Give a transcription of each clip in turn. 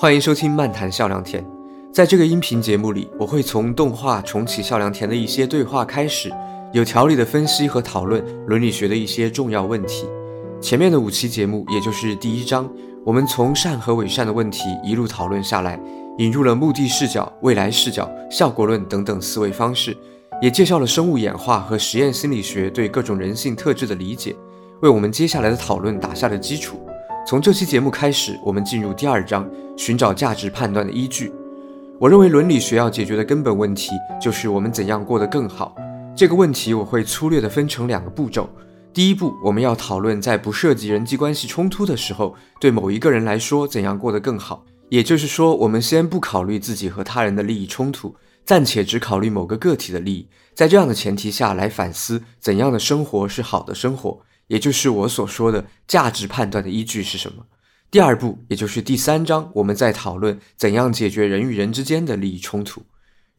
欢迎收听《漫谈笑良田》。在这个音频节目里，我会从动画重启笑良田的一些对话开始，有条理的分析和讨论伦理学的一些重要问题。前面的五期节目，也就是第一章，我们从善和伪善的问题一路讨论下来，引入了目的视角、未来视角、效果论等等思维方式，也介绍了生物演化和实验心理学对各种人性特质的理解，为我们接下来的讨论打下了基础。从这期节目开始，我们进入第二章，寻找价值判断的依据。我认为伦理学要解决的根本问题就是我们怎样过得更好。这个问题我会粗略地分成两个步骤。第一步，我们要讨论在不涉及人际关系冲突的时候，对某一个人来说怎样过得更好。也就是说，我们先不考虑自己和他人的利益冲突，暂且只考虑某个个体的利益。在这样的前提下来反思，怎样的生活是好的生活，也就是我所说的价值判断的依据是什么。第二步，也就是第三章，我们在讨论怎样解决人与人之间的利益冲突。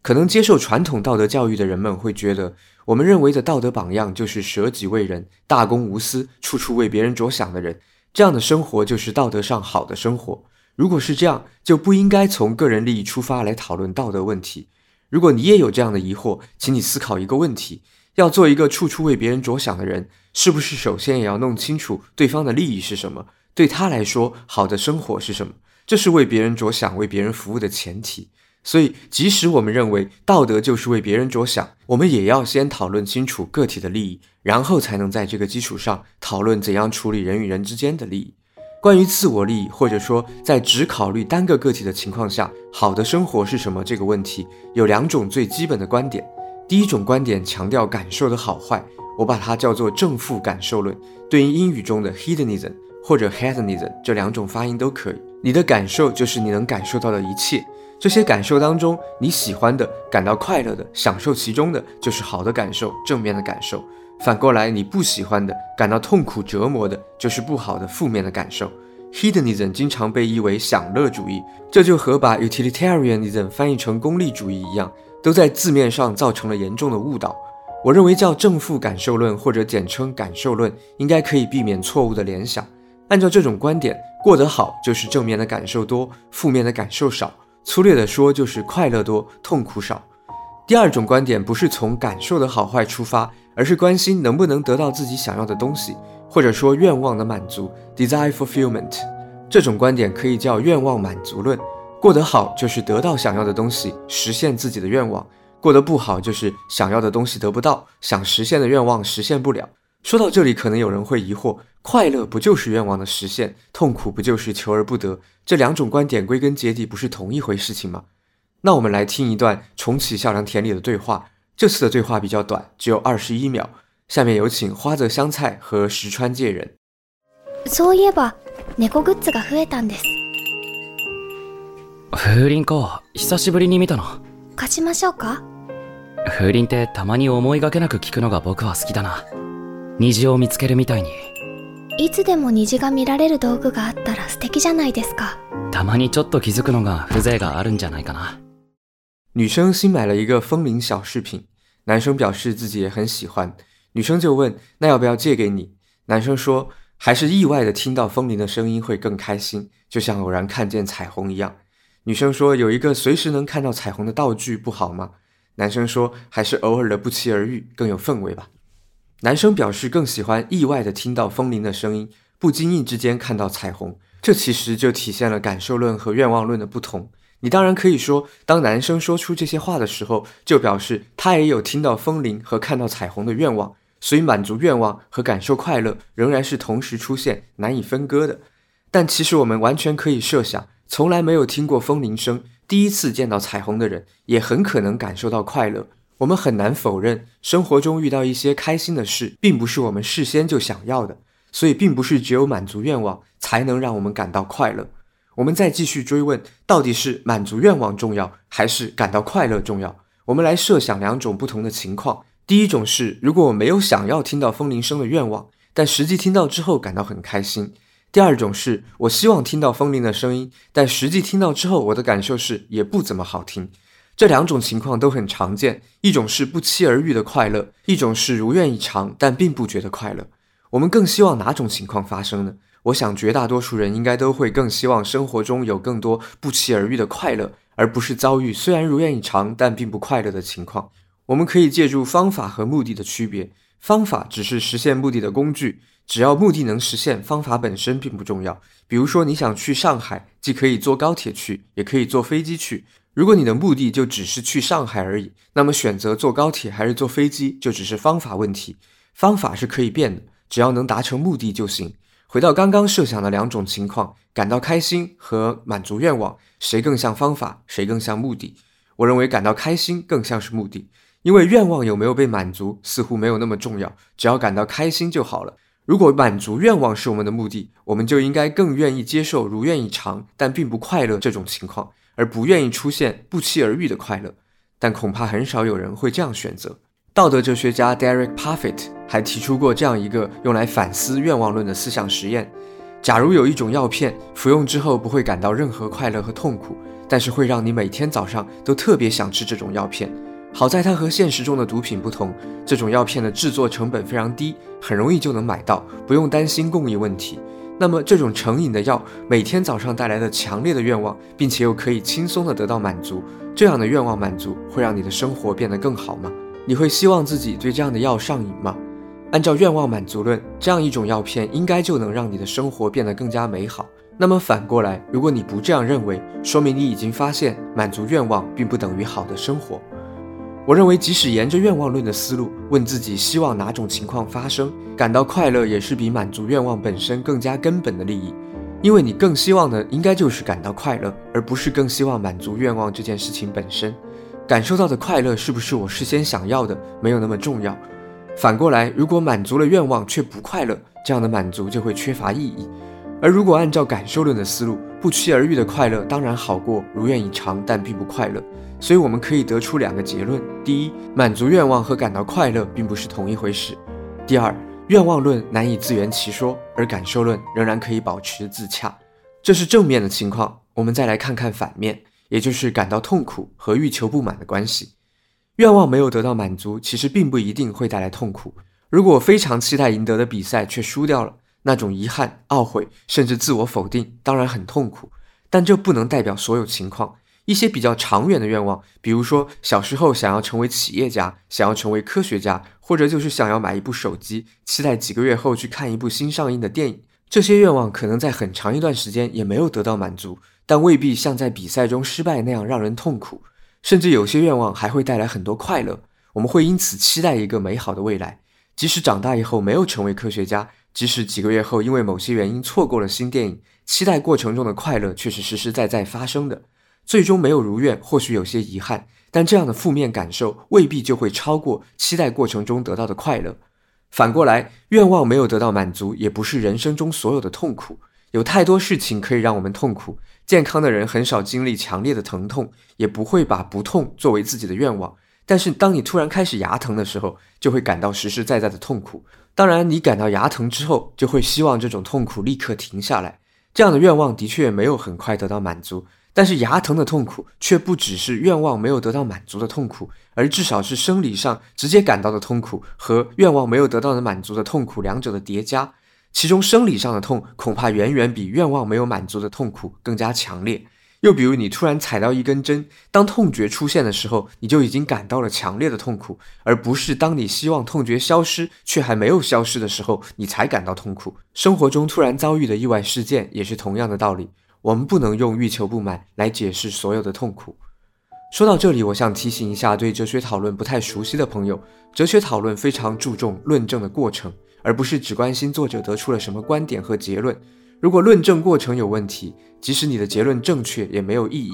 可能接受传统道德教育的人们会觉得。我们认为的道德榜样就是舍己为人、大公无私、处处为别人着想的人，这样的生活就是道德上好的生活。如果是这样，就不应该从个人利益出发来讨论道德问题。如果你也有这样的疑惑，请你思考一个问题：要做一个处处为别人着想的人，是不是首先也要弄清楚对方的利益是什么？对他来说，好的生活是什么？这是为别人着想、为别人服务的前提。所以，即使我们认为道德就是为别人着想，我们也要先讨论清楚个体的利益，然后才能在这个基础上讨论怎样处理人与人之间的利益。关于自我利益，或者说在只考虑单个个体的情况下，好的生活是什么这个问题，有两种最基本的观点。第一种观点强调感受的好坏，我把它叫做正负感受论，对应英语中的 hedonism 或者 hedonism 这两种发音都可以。你的感受就是你能感受到的一切。这些感受当中，你喜欢的、感到快乐的、享受其中的，就是好的感受、正面的感受。反过来，你不喜欢的、感到痛苦折磨的，就是不好的、负面的感受。Hedonism 经常被译为享乐主义，这就和把 Utilitarianism 翻译成功利主义一样，都在字面上造成了严重的误导。我认为叫正负感受论或者简称感受论，应该可以避免错误的联想。按照这种观点，过得好就是正面的感受多，负面的感受少。粗略的说，就是快乐多，痛苦少。第二种观点不是从感受的好坏出发，而是关心能不能得到自己想要的东西，或者说愿望的满足 （desire fulfillment）。这种观点可以叫愿望满足论。过得好就是得到想要的东西，实现自己的愿望；过得不好就是想要的东西得不到，想实现的愿望实现不了。说到这里，可能有人会疑惑：快乐不就是愿望的实现？痛苦不就是求而不得？这两种观点归根结底不是同一回事情吗？那我们来听一段重启孝良田里的对话。这次的对话比较短，只有二十一秒。下面有请花泽香菜和石川介人。そういえば猫グッズが増えたんです。 風鈴か、久しぶりに見たの。貸しましょうか？風鈴ってたまに思いがけなく聞くのが僕は好きだな。虹を見つけるみたいにいつでも虹が見られる道具があったら素敵じゃないですかたまにちょっと気づくのが風情があるんじゃないかな女生新买了一个风铃小饰品，男生表示自己也很喜欢，女生就问那要不要借给你？男生说还是意外的听到风铃的声音会更开心，就像偶然看见彩虹一样。女生说有一个随时能看到彩虹的道具不好吗？男生说还是偶尔的不期而遇更有氛围吧。男生表示更喜欢意外的听到风铃的声音，不经意之间看到彩虹。这其实就体现了感受论和愿望论的不同。你当然可以说，当男生说出这些话的时候，就表示他也有听到风铃和看到彩虹的愿望，所以满足愿望和感受快乐仍然是同时出现、难以分割的。但其实我们完全可以设想，从来没有听过风铃声，第一次见到彩虹的人，也很可能感受到快乐。我们很难否认，生活中遇到一些开心的事，并不是我们事先就想要的，所以并不是只有满足愿望才能让我们感到快乐。我们再继续追问，到底是满足愿望重要，还是感到快乐重要？我们来设想两种不同的情况：第一种是，如果我没有想要听到风铃声的愿望，但实际听到之后感到很开心；第二种是我希望听到风铃的声音，但实际听到之后我的感受是也不怎么好听。这两种情况都很常见，一种是不期而遇的快乐，一种是如愿以偿但并不觉得快乐。我们更希望哪种情况发生呢？我想绝大多数人应该都会更希望生活中有更多不期而遇的快乐，而不是遭遇虽然如愿以偿但并不快乐的情况。我们可以借助方法和目的的区别，方法只是实现目的的工具，只要目的能实现，方法本身并不重要。比如说，你想去上海，既可以坐高铁去，也可以坐飞机去。如果你的目的就只是去上海而已，那么选择坐高铁还是坐飞机，就只是方法问题。方法是可以变的，只要能达成目的就行。回到刚刚设想的两种情况，感到开心和满足愿望，谁更像方法，谁更像目的？我认为感到开心更像是目的，因为愿望有没有被满足似乎没有那么重要，只要感到开心就好了。如果满足愿望是我们的目的，我们就应该更愿意接受如愿以偿但并不快乐这种情况，而不愿意出现不期而遇的快乐。但恐怕很少有人会这样选择。道德哲学家 Derek Parfit 还提出过这样一个用来反思愿望论的思想实验：假如有一种药片，服用之后不会感到任何快乐和痛苦，但是会让你每天早上都特别想吃这种药片。好在它和现实中的毒品不同，这种药片的制作成本非常低，很容易就能买到，不用担心供应问题。那么这种成瘾的药每天早上带来的强烈的愿望，并且又可以轻松的得到满足，这样的愿望满足会让你的生活变得更好吗？你会希望自己对这样的药上瘾吗？按照愿望满足论，这样一种药片应该就能让你的生活变得更加美好。那么反过来，如果你不这样认为，说明你已经发现满足愿望并不等于好的生活。我认为，即使沿着愿望论的思路问自己希望哪种情况发生，感到快乐也是比满足愿望本身更加根本的利益，因为你更希望的应该就是感到快乐，而不是更希望满足愿望这件事情本身。感受到的快乐是不是我事先想要的，没有那么重要。反过来，如果满足了愿望却不快乐，这样的满足就会缺乏意义。而如果按照感受论的思路，不期而遇的快乐当然好过如愿以偿但并不快乐。所以我们可以得出两个结论：第一，满足愿望和感到快乐并不是同一回事；第二，愿望论难以自圆其说，而感受论仍然可以保持自洽。这是正面的情况。我们再来看看反面。也就是感到痛苦和欲求不满的关系，愿望没有得到满足，其实并不一定会带来痛苦。如果非常期待赢得的比赛却输掉了，那种遗憾、懊悔，甚至自我否定，当然很痛苦。但这不能代表所有情况。一些比较长远的愿望，比如说小时候想要成为企业家，想要成为科学家，或者就是想要买一部手机，期待几个月后去看一部新上映的电影，这些愿望可能在很长一段时间也没有得到满足。但未必像在比赛中失败那样让人痛苦，甚至有些愿望还会带来很多快乐。我们会因此期待一个美好的未来，即使长大以后没有成为科学家，即使几个月后因为某些原因错过了新电影，期待过程中的快乐却是实实在在发生的。最终没有如愿，或许有些遗憾，但这样的负面感受未必就会超过期待过程中得到的快乐。反过来，愿望没有得到满足，也不是人生中所有的痛苦。有太多事情可以让我们痛苦。健康的人很少经历强烈的疼痛，也不会把不痛作为自己的愿望。但是，当你突然开始牙疼的时候，就会感到实实在在的痛苦。当然，你感到牙疼之后，就会希望这种痛苦立刻停下来。这样的愿望的确没有很快得到满足。但是，牙疼的痛苦却不只是愿望没有得到满足的痛苦，而至少是生理上直接感到的痛苦和愿望没有得到的满足的痛苦两者的叠加。其中生理上的痛恐怕远远比愿望没有满足的痛苦更加强烈。又比如你突然踩到一根针，当痛觉出现的时候，你就已经感到了强烈的痛苦，而不是当你希望痛觉消失却还没有消失的时候，你才感到痛苦。生活中突然遭遇的意外事件也是同样的道理。我们不能用欲求不满来解释所有的痛苦。说到这里，我想提醒一下对哲学讨论不太熟悉的朋友，哲学讨论非常注重论证的过程。而不是只关心作者得出了什么观点和结论。如果论证过程有问题，即使你的结论正确也没有意义。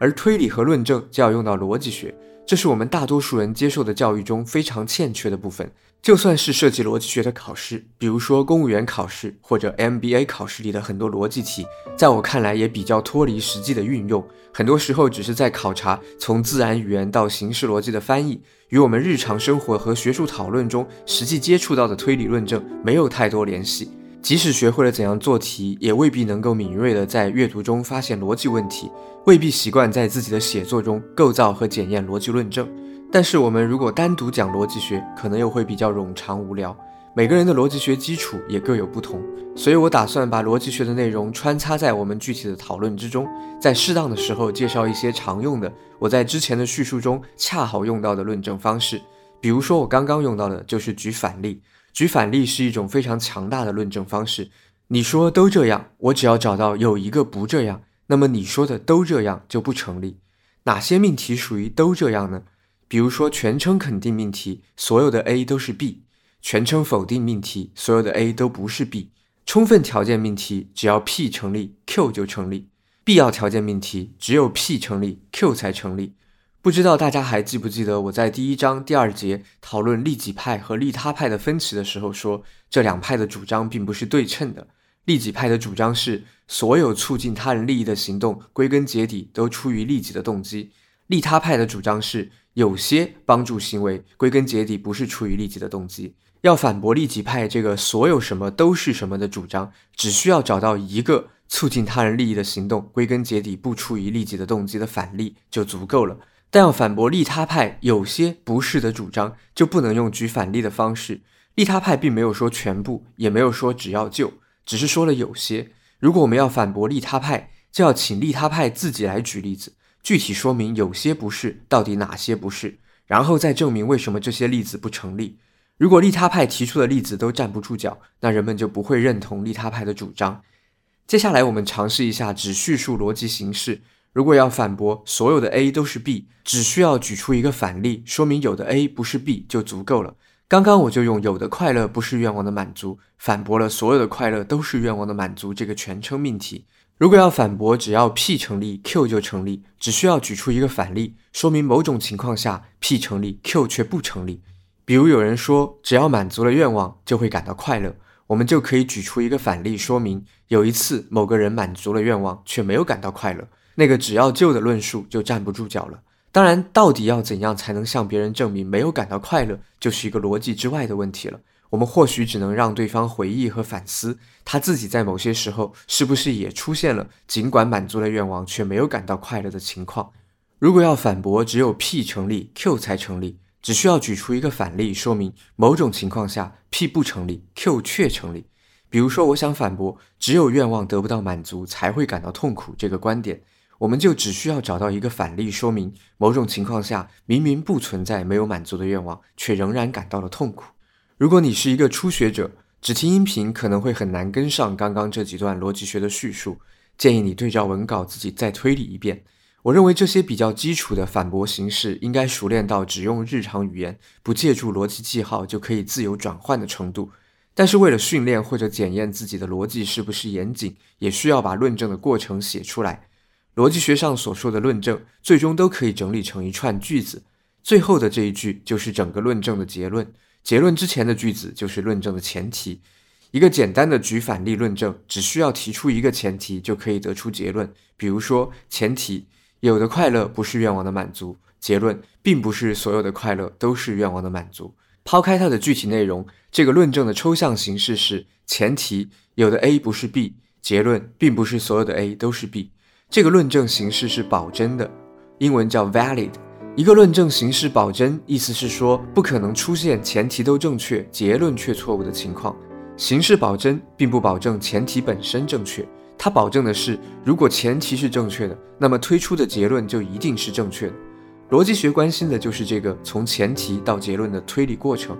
而推理和论证就要用到逻辑学，这是我们大多数人接受的教育中非常欠缺的部分。就算是涉及逻辑学的考试，比如说公务员考试或者 MBA 考试里的很多逻辑题，在我看来也比较脱离实际的运用，很多时候只是在考察从自然语言到形式逻辑的翻译。与我们日常生活和学术讨论中实际接触到的推理论证没有太多联系。即使学会了怎样做题，也未必能够敏锐地在阅读中发现逻辑问题，未必习惯在自己的写作中构造和检验逻辑论证。但是，我们如果单独讲逻辑学，可能又会比较冗长无聊。每个人的逻辑学基础也各有不同，所以我打算把逻辑学的内容穿插在我们具体的讨论之中，在适当的时候介绍一些常用的，我在之前的叙述中恰好用到的论证方式。比如说，我刚刚用到的就是举反例。举反例是一种非常强大的论证方式。你说都这样，我只要找到有一个不这样，那么你说的都这样就不成立。哪些命题属于都这样呢？比如说全称肯定命题，所有的 A 都是 B。全称否定命题，所有的 A 都不是 B；充分条件命题，只要 P 成立，Q 就成立；必要条件命题，只有 P 成立，Q 才成立。不知道大家还记不记得我在第一章第二节讨论利己派和利他派的分歧的时候说，这两派的主张并不是对称的。利己派的主张是，所有促进他人利益的行动，归根结底都出于利己的动机；利他派的主张是，有些帮助行为，归根结底不是出于利己的动机。要反驳利己派这个所有什么都是什么的主张，只需要找到一个促进他人利益的行动，归根结底不出于利己的动机的反例就足够了。但要反驳利他派有些不是的主张，就不能用举反例的方式。利他派并没有说全部，也没有说只要就，只是说了有些。如果我们要反驳利他派，就要请利他派自己来举例子，具体说明有些不是到底哪些不是，然后再证明为什么这些例子不成立。如果利他派提出的例子都站不住脚，那人们就不会认同利他派的主张。接下来，我们尝试一下只叙述逻辑形式。如果要反驳所有的 A 都是 B，只需要举出一个反例，说明有的 A 不是 B 就足够了。刚刚我就用“有的快乐不是愿望的满足”反驳了“所有的快乐都是愿望的满足”这个全称命题。如果要反驳只要 P 成立，Q 就成立，只需要举出一个反例，说明某种情况下 P 成立，Q 却不成立。比如有人说，只要满足了愿望就会感到快乐，我们就可以举出一个反例，说明有一次某个人满足了愿望却没有感到快乐，那个只要就的论述就站不住脚了。当然，到底要怎样才能向别人证明没有感到快乐，就是一个逻辑之外的问题了。我们或许只能让对方回忆和反思，他自己在某些时候是不是也出现了尽管满足了愿望却没有感到快乐的情况。如果要反驳，只有 P 成立，Q 才成立。只需要举出一个反例，说明某种情况下 P 不成立，Q 却成立。比如说，我想反驳只有愿望得不到满足才会感到痛苦这个观点，我们就只需要找到一个反例，说明某种情况下明明不存在没有满足的愿望，却仍然感到了痛苦。如果你是一个初学者，只听音频可能会很难跟上刚刚这几段逻辑学的叙述，建议你对照文稿自己再推理一遍。我认为这些比较基础的反驳形式应该熟练到只用日常语言，不借助逻辑记号就可以自由转换的程度。但是为了训练或者检验自己的逻辑是不是严谨，也需要把论证的过程写出来。逻辑学上所说的论证，最终都可以整理成一串句子，最后的这一句就是整个论证的结论，结论之前的句子就是论证的前提。一个简单的举反例论证，只需要提出一个前提就可以得出结论。比如说前提。有的快乐不是愿望的满足。结论并不是所有的快乐都是愿望的满足。抛开它的具体内容，这个论证的抽象形式是：前提有的 A 不是 B。结论并不是所有的 A 都是 B。这个论证形式是保真的，英文叫 valid。一个论证形式保真，意思是说不可能出现前提都正确，结论却错误的情况。形式保真并不保证前提本身正确。它保证的是，如果前提是正确的，那么推出的结论就一定是正确的。逻辑学关心的就是这个从前提到结论的推理过程。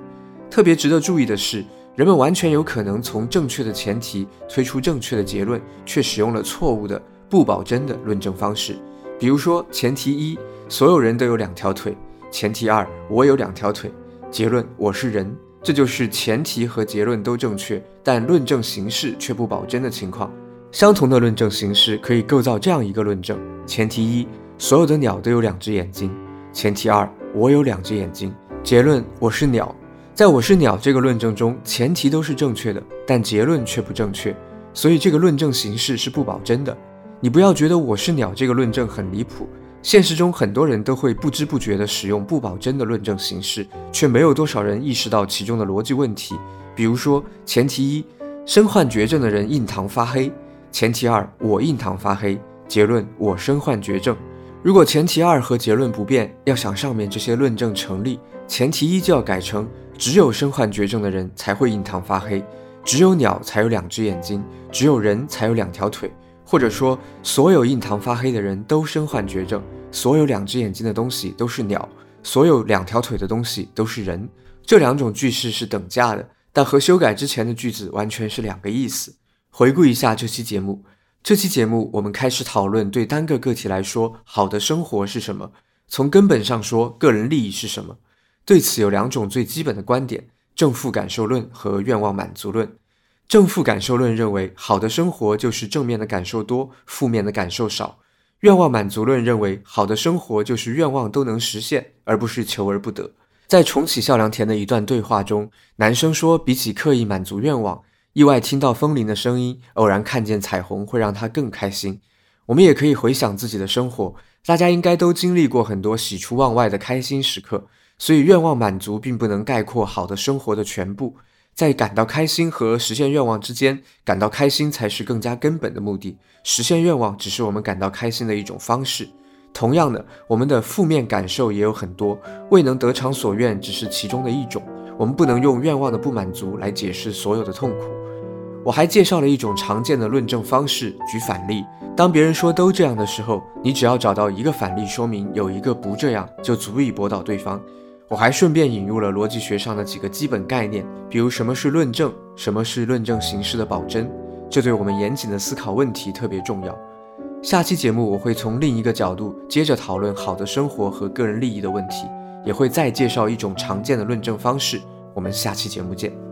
特别值得注意的是，人们完全有可能从正确的前提推出正确的结论，却使用了错误的不保真的论证方式。比如说，前提一，所有人都有两条腿；前提二，我有两条腿；结论，我是人。这就是前提和结论都正确，但论证形式却不保真的情况。相同的论证形式可以构造这样一个论证：前提一，所有的鸟都有两只眼睛；前提二，我有两只眼睛。结论，我是鸟。在我是鸟这个论证中，前提都是正确的，但结论却不正确，所以这个论证形式是不保真的。你不要觉得我是鸟这个论证很离谱，现实中很多人都会不知不觉地使用不保真的论证形式，却没有多少人意识到其中的逻辑问题。比如说，前提一，身患绝症的人印堂发黑。前提二，我印堂发黑。结论，我身患绝症。如果前提二和结论不变，要想上面这些论证成立，前提一就要改成：只有身患绝症的人才会印堂发黑，只有鸟才有两只眼睛，只有人才有两条腿，或者说所有印堂发黑的人都身患绝症，所有两只眼睛的东西都是鸟，所有两条腿的东西都是人。这两种句式是等价的，但和修改之前的句子完全是两个意思。回顾一下这期节目。这期节目，我们开始讨论对单个个体来说，好的生活是什么。从根本上说，个人利益是什么？对此有两种最基本的观点：正负感受论和愿望满足论。正负感受论认为，好的生活就是正面的感受多，负面的感受少；愿望满足论认为，好的生活就是愿望都能实现，而不是求而不得。在重启孝良田的一段对话中，男生说，比起刻意满足愿望。意外听到风铃的声音，偶然看见彩虹，会让他更开心。我们也可以回想自己的生活，大家应该都经历过很多喜出望外的开心时刻。所以，愿望满足并不能概括好的生活的全部。在感到开心和实现愿望之间，感到开心才是更加根本的目的，实现愿望只是我们感到开心的一种方式。同样的，我们的负面感受也有很多，未能得偿所愿只是其中的一种。我们不能用愿望的不满足来解释所有的痛苦。我还介绍了一种常见的论证方式，举反例。当别人说都这样的时候，你只要找到一个反例说明有一个不这样，就足以驳倒对方。我还顺便引入了逻辑学上的几个基本概念，比如什么是论证，什么是论证形式的保真，这对我们严谨的思考问题特别重要。下期节目我会从另一个角度接着讨论好的生活和个人利益的问题，也会再介绍一种常见的论证方式。我们下期节目见。